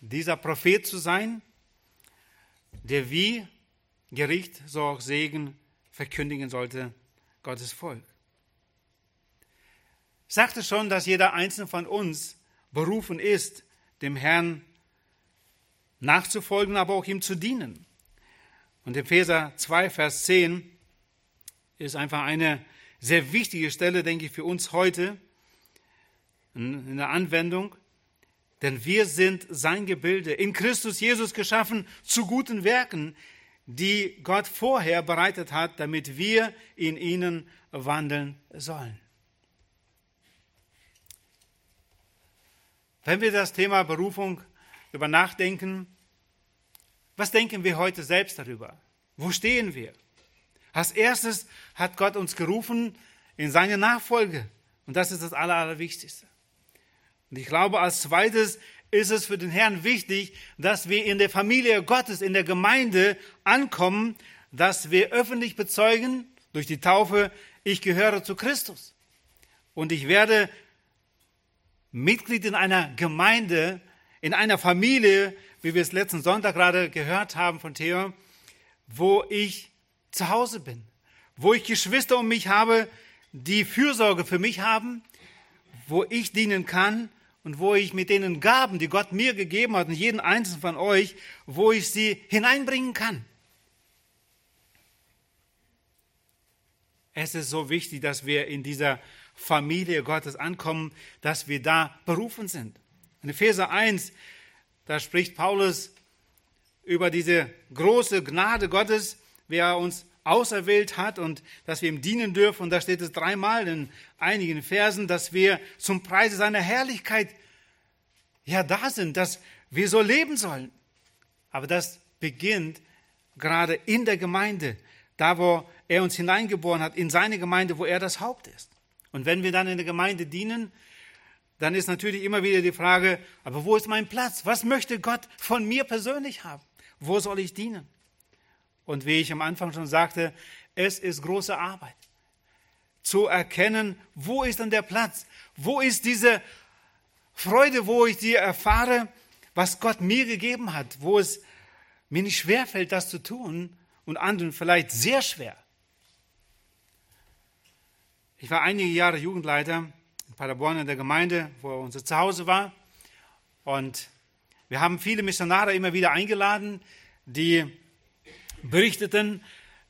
dieser Prophet zu sein, der wie Gericht, so auch Segen verkündigen sollte, Gottes Volk. Ich sagte schon, dass jeder einzelne von uns berufen ist, dem Herrn nachzufolgen, aber auch ihm zu dienen. Und Epheser 2, Vers 10 ist einfach eine sehr wichtige Stelle, denke ich, für uns heute in der Anwendung. Denn wir sind sein Gebilde, in Christus Jesus geschaffen zu guten Werken, die Gott vorher bereitet hat, damit wir in ihnen wandeln sollen. Wenn wir das Thema Berufung über nachdenken, was denken wir heute selbst darüber? Wo stehen wir? Als erstes hat Gott uns gerufen in seine Nachfolge. Und das ist das Allerwichtigste. Und ich glaube, als zweites ist es für den Herrn wichtig, dass wir in der Familie Gottes, in der Gemeinde ankommen, dass wir öffentlich bezeugen durch die Taufe, ich gehöre zu Christus. Und ich werde Mitglied in einer Gemeinde, in einer Familie, wie wir es letzten Sonntag gerade gehört haben von Theo, wo ich zu Hause bin, wo ich Geschwister um mich habe, die Fürsorge für mich haben, wo ich dienen kann und wo ich mit denen Gaben, die Gott mir gegeben hat und jeden einzelnen von euch, wo ich sie hineinbringen kann. Es ist so wichtig, dass wir in dieser Familie Gottes ankommen, dass wir da berufen sind. In Epheser 1, da spricht Paulus über diese große Gnade Gottes, wer er uns auserwählt hat und dass wir ihm dienen dürfen. Und da steht es dreimal in einigen Versen, dass wir zum Preise seiner Herrlichkeit ja da sind, dass wir so leben sollen. Aber das beginnt gerade in der Gemeinde, da wo er uns hineingeboren hat, in seine Gemeinde, wo er das Haupt ist. Und wenn wir dann in der Gemeinde dienen, dann ist natürlich immer wieder die Frage, aber wo ist mein Platz? Was möchte Gott von mir persönlich haben? Wo soll ich dienen? Und wie ich am Anfang schon sagte, es ist große Arbeit zu erkennen, wo ist dann der Platz? Wo ist diese Freude, wo ich die erfahre, was Gott mir gegeben hat, wo es mir nicht schwerfällt, das zu tun und anderen vielleicht sehr schwer. Ich war einige Jahre Jugendleiter in Paderborn in der Gemeinde, wo unser Zuhause war. Und wir haben viele Missionare immer wieder eingeladen, die berichteten,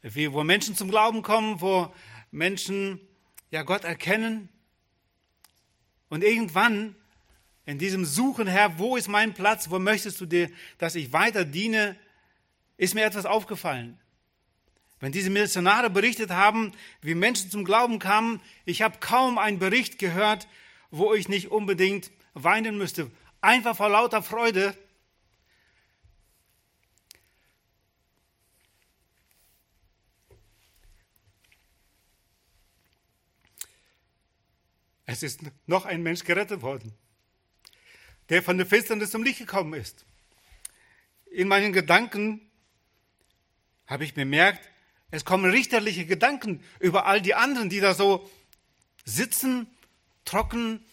wie, wo Menschen zum Glauben kommen, wo Menschen ja Gott erkennen. Und irgendwann in diesem Suchen, Herr, wo ist mein Platz? Wo möchtest du dir, dass ich weiter diene? Ist mir etwas aufgefallen. Wenn diese Missionare berichtet haben, wie Menschen zum Glauben kamen, ich habe kaum einen Bericht gehört, wo ich nicht unbedingt weinen müsste. Einfach vor lauter Freude. Es ist noch ein Mensch gerettet worden der von der Finsternis zum Licht gekommen ist. In meinen Gedanken habe ich bemerkt, es kommen richterliche Gedanken über all die anderen, die da so sitzen, trocken.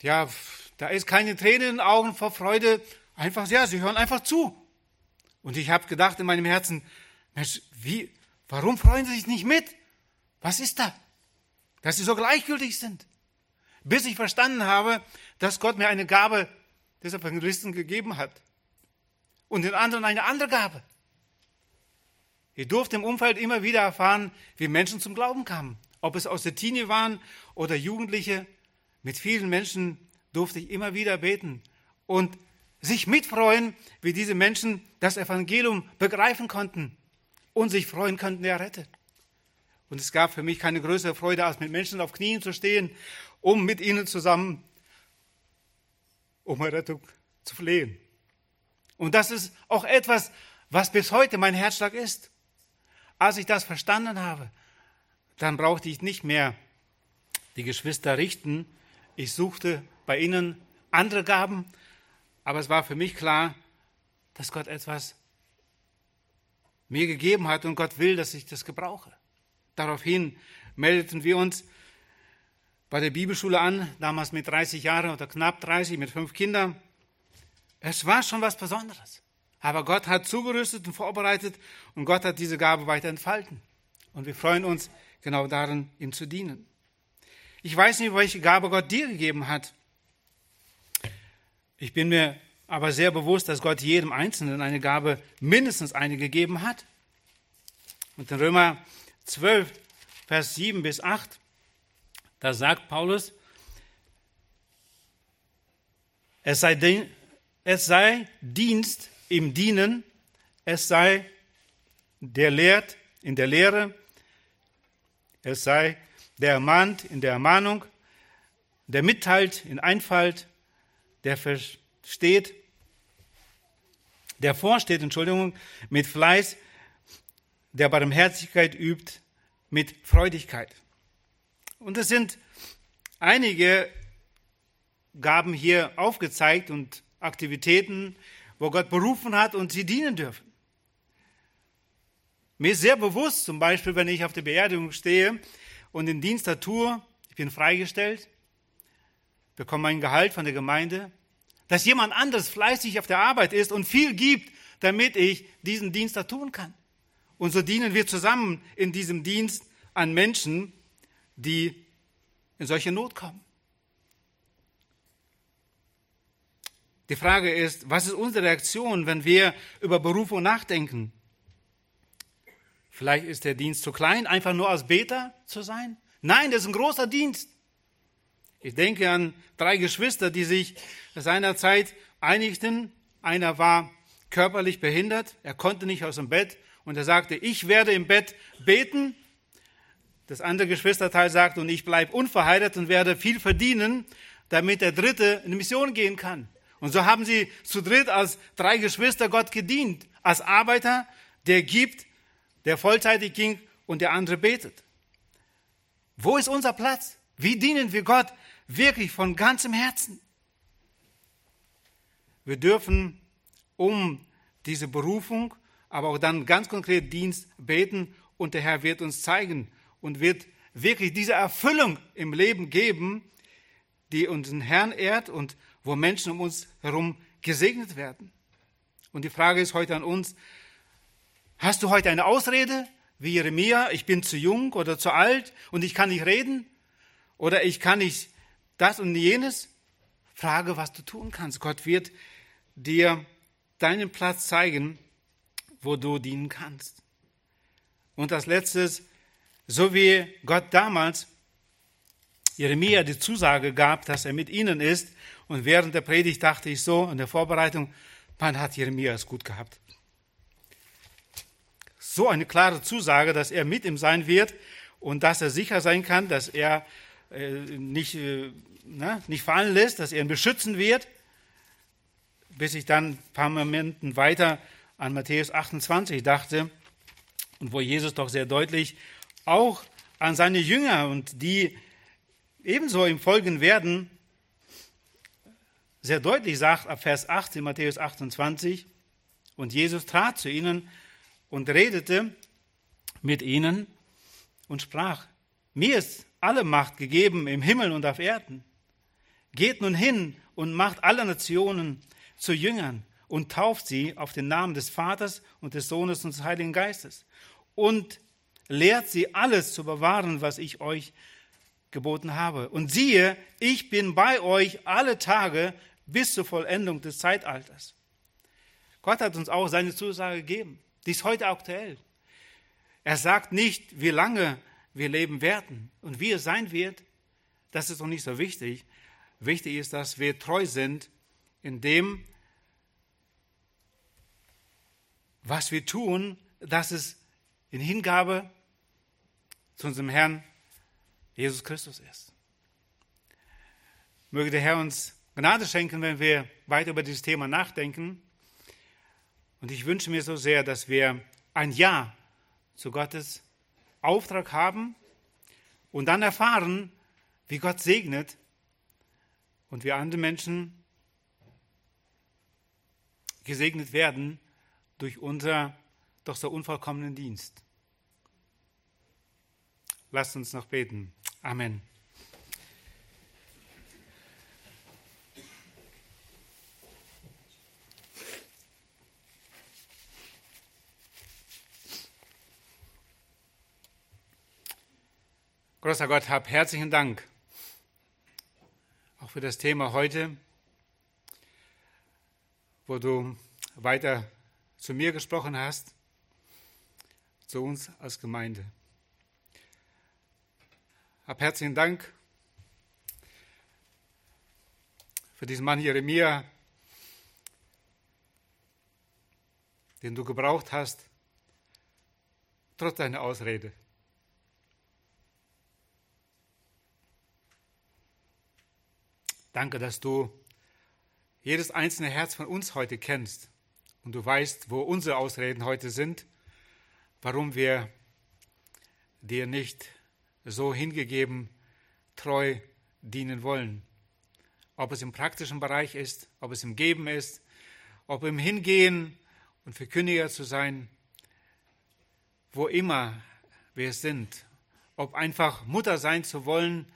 Ja, da ist keine Tränen in den Augen vor Freude. Einfach, ja, sie hören einfach zu. Und ich habe gedacht in meinem Herzen, Mensch, wie, warum freuen sie sich nicht mit? Was ist da? Dass sie so gleichgültig sind. Bis ich verstanden habe, dass Gott mir eine Gabe des Evangelisten gegeben hat und den anderen eine andere Gabe. Ich durfte im Umfeld immer wieder erfahren, wie Menschen zum Glauben kamen. Ob es aus der Teenie waren oder Jugendliche. Mit vielen Menschen durfte ich immer wieder beten und sich mitfreuen, wie diese Menschen das Evangelium begreifen konnten und sich freuen konnten, er rettet. Und es gab für mich keine größere Freude, als mit Menschen auf Knien zu stehen, um mit ihnen zusammen um Errettung zu flehen. Und das ist auch etwas, was bis heute mein Herzschlag ist. Als ich das verstanden habe, dann brauchte ich nicht mehr die Geschwister richten. Ich suchte bei ihnen andere Gaben, aber es war für mich klar, dass Gott etwas mir gegeben hat und Gott will, dass ich das gebrauche. Daraufhin meldeten wir uns bei der Bibelschule an, damals mit 30 Jahren oder knapp 30, mit fünf Kindern. Es war schon was Besonderes. Aber Gott hat zugerüstet und vorbereitet und Gott hat diese Gabe weiter entfalten. Und wir freuen uns genau darin, ihm zu dienen. Ich weiß nicht, welche Gabe Gott dir gegeben hat. Ich bin mir aber sehr bewusst, dass Gott jedem Einzelnen eine Gabe, mindestens eine gegeben hat. Und in Römer 12, Vers 7 bis 8 da sagt Paulus, es sei, es sei Dienst im Dienen, es sei der lehrt in der Lehre, es sei der ermahnt in der Ermahnung, der mitteilt in Einfalt, der versteht, der vorsteht, Entschuldigung, mit Fleiß, der Barmherzigkeit übt, mit Freudigkeit. Und es sind einige Gaben hier aufgezeigt und Aktivitäten, wo Gott berufen hat und sie dienen dürfen. Mir ist sehr bewusst, zum Beispiel, wenn ich auf der Beerdigung stehe und den Dienst da tue, ich bin freigestellt, bekomme mein Gehalt von der Gemeinde, dass jemand anderes fleißig auf der Arbeit ist und viel gibt, damit ich diesen Dienst da tun kann. Und so dienen wir zusammen in diesem Dienst an Menschen, die in solche Not kommen. Die Frage ist, was ist unsere Reaktion, wenn wir über Berufung nachdenken? Vielleicht ist der Dienst zu klein, einfach nur als Beter zu sein? Nein, das ist ein großer Dienst. Ich denke an drei Geschwister, die sich seinerzeit einigten. Einer war körperlich behindert, er konnte nicht aus dem Bett und er sagte, ich werde im Bett beten das andere Geschwisterteil sagt, und ich bleibe unverheiratet und werde viel verdienen, damit der Dritte in die Mission gehen kann. Und so haben sie zu dritt als drei Geschwister Gott gedient. Als Arbeiter, der gibt, der vollzeitig ging und der andere betet. Wo ist unser Platz? Wie dienen wir Gott wirklich von ganzem Herzen? Wir dürfen um diese Berufung, aber auch dann ganz konkret Dienst beten und der Herr wird uns zeigen und wird wirklich diese Erfüllung im Leben geben, die unseren Herrn ehrt und wo Menschen um uns herum gesegnet werden. Und die Frage ist heute an uns, hast du heute eine Ausrede, wie Jeremia, ich bin zu jung oder zu alt und ich kann nicht reden oder ich kann nicht das und jenes? Frage, was du tun kannst. Gott wird dir deinen Platz zeigen, wo du dienen kannst. Und als letztes, so wie Gott damals Jeremia die Zusage gab, dass er mit ihnen ist, und während der Predigt dachte ich so, in der Vorbereitung, man hat Jeremia es gut gehabt. So eine klare Zusage, dass er mit ihm sein wird und dass er sicher sein kann, dass er äh, nicht, äh, na, nicht fallen lässt, dass er ihn beschützen wird, bis ich dann ein paar Momenten weiter an Matthäus 28 dachte und wo Jesus doch sehr deutlich auch an seine Jünger und die ebenso ihm folgen werden, sehr deutlich sagt ab Vers 8 in Matthäus 28, und Jesus trat zu ihnen und redete mit ihnen und sprach, mir ist alle Macht gegeben im Himmel und auf Erden. Geht nun hin und macht alle Nationen zu Jüngern und tauft sie auf den Namen des Vaters und des Sohnes und des Heiligen Geistes und lehrt sie alles zu bewahren, was ich euch geboten habe. Und siehe, ich bin bei euch alle Tage bis zur Vollendung des Zeitalters. Gott hat uns auch seine Zusage gegeben. Die ist heute aktuell. Er sagt nicht, wie lange wir leben werden und wie es sein wird. Das ist noch nicht so wichtig. Wichtig ist, dass wir treu sind in dem, was wir tun, dass es in Hingabe zu unserem Herrn Jesus Christus ist. Möge der Herr uns Gnade schenken, wenn wir weiter über dieses Thema nachdenken. Und ich wünsche mir so sehr, dass wir ein Ja zu Gottes Auftrag haben und dann erfahren, wie Gott segnet und wie andere Menschen gesegnet werden durch unser doch so unvollkommenen Dienst. Lasst uns noch beten. Amen. Großer Gott, hab herzlichen Dank auch für das Thema heute, wo du weiter zu mir gesprochen hast, zu uns als Gemeinde. Hab herzlichen Dank für diesen Mann Jeremia, den du gebraucht hast, trotz deiner Ausrede. Danke, dass du jedes einzelne Herz von uns heute kennst und du weißt, wo unsere Ausreden heute sind, warum wir dir nicht so hingegeben, treu dienen wollen. Ob es im praktischen Bereich ist, ob es im Geben ist, ob im Hingehen und Verkündiger zu sein, wo immer wir sind, ob einfach Mutter sein zu wollen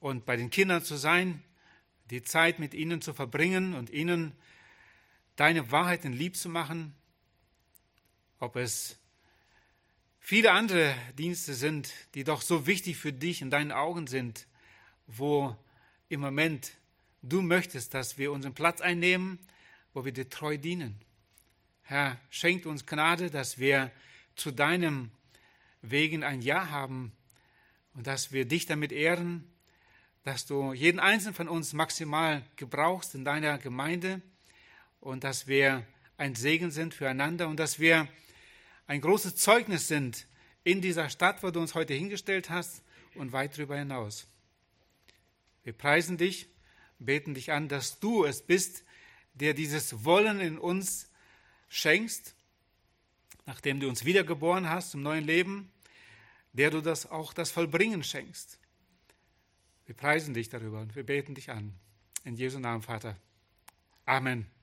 und bei den Kindern zu sein, die Zeit mit ihnen zu verbringen und ihnen deine Wahrheiten lieb zu machen, ob es viele andere Dienste sind, die doch so wichtig für dich in deinen Augen sind, wo im Moment du möchtest, dass wir unseren Platz einnehmen, wo wir dir treu dienen. Herr, schenkt uns Gnade, dass wir zu deinem Wegen ein Ja haben und dass wir dich damit ehren dass du jeden einzelnen von uns maximal gebrauchst in deiner Gemeinde und dass wir ein Segen sind füreinander und dass wir ein großes Zeugnis sind in dieser Stadt, wo du uns heute hingestellt hast und weit darüber hinaus. Wir preisen dich, beten dich an, dass du es bist, der dieses Wollen in uns schenkst, nachdem du uns wiedergeboren hast zum neuen Leben, der du das auch das Vollbringen schenkst. Wir preisen dich darüber und wir beten dich an. In Jesu Namen, Vater. Amen.